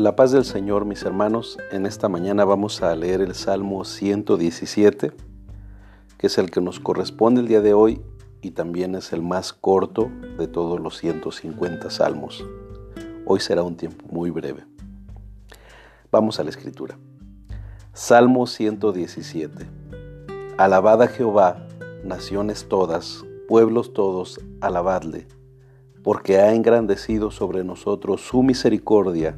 La paz del Señor, mis hermanos, en esta mañana vamos a leer el Salmo 117, que es el que nos corresponde el día de hoy y también es el más corto de todos los 150 salmos. Hoy será un tiempo muy breve. Vamos a la escritura. Salmo 117. Alabad a Jehová, naciones todas, pueblos todos, alabadle, porque ha engrandecido sobre nosotros su misericordia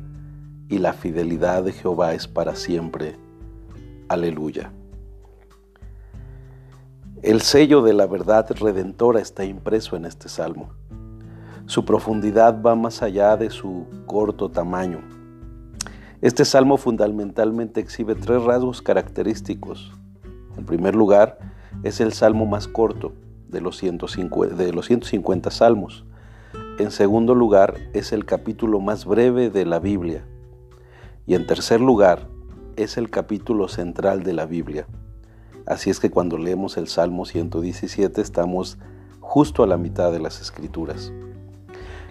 y la fidelidad de Jehová es para siempre. Aleluya. El sello de la verdad redentora está impreso en este salmo. Su profundidad va más allá de su corto tamaño. Este salmo fundamentalmente exhibe tres rasgos característicos. En primer lugar, es el salmo más corto de los 150, de los 150 salmos. En segundo lugar, es el capítulo más breve de la Biblia. Y en tercer lugar, es el capítulo central de la Biblia. Así es que cuando leemos el Salmo 117 estamos justo a la mitad de las escrituras.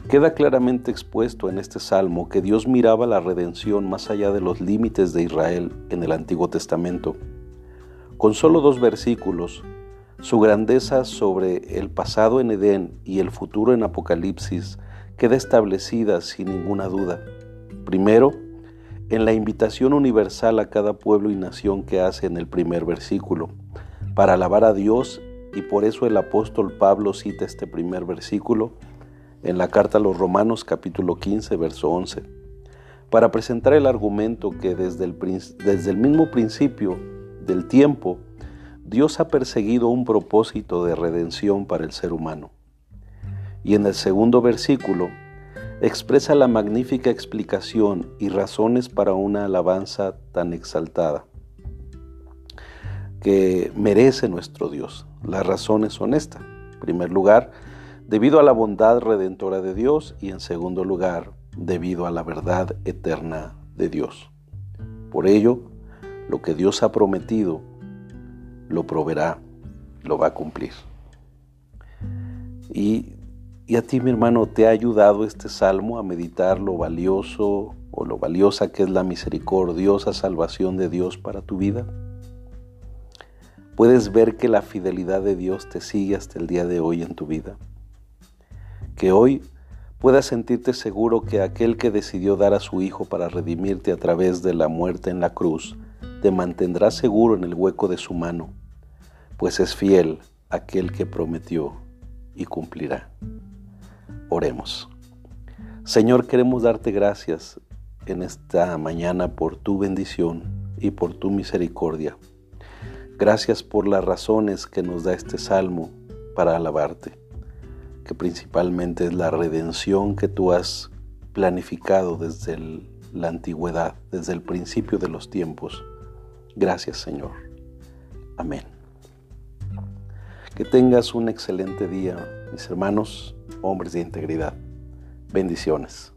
Queda claramente expuesto en este salmo que Dios miraba la redención más allá de los límites de Israel en el Antiguo Testamento. Con solo dos versículos, su grandeza sobre el pasado en Edén y el futuro en Apocalipsis queda establecida sin ninguna duda. Primero, en la invitación universal a cada pueblo y nación que hace en el primer versículo, para alabar a Dios, y por eso el apóstol Pablo cita este primer versículo en la carta a los Romanos capítulo 15, verso 11, para presentar el argumento que desde el, desde el mismo principio del tiempo, Dios ha perseguido un propósito de redención para el ser humano. Y en el segundo versículo, expresa la magnífica explicación y razones para una alabanza tan exaltada que merece nuestro Dios. Las razones son estas. En primer lugar, debido a la bondad redentora de Dios y en segundo lugar, debido a la verdad eterna de Dios. Por ello, lo que Dios ha prometido, lo proveerá, lo va a cumplir. Y ¿Y a ti, mi hermano, te ha ayudado este salmo a meditar lo valioso o lo valiosa que es la misericordiosa salvación de Dios para tu vida? ¿Puedes ver que la fidelidad de Dios te sigue hasta el día de hoy en tu vida? Que hoy puedas sentirte seguro que aquel que decidió dar a su Hijo para redimirte a través de la muerte en la cruz, te mantendrá seguro en el hueco de su mano, pues es fiel aquel que prometió y cumplirá. Oremos. Señor, queremos darte gracias en esta mañana por tu bendición y por tu misericordia. Gracias por las razones que nos da este salmo para alabarte, que principalmente es la redención que tú has planificado desde la antigüedad, desde el principio de los tiempos. Gracias Señor. Amén. Que tengas un excelente día, mis hermanos hombres de integridad. Bendiciones.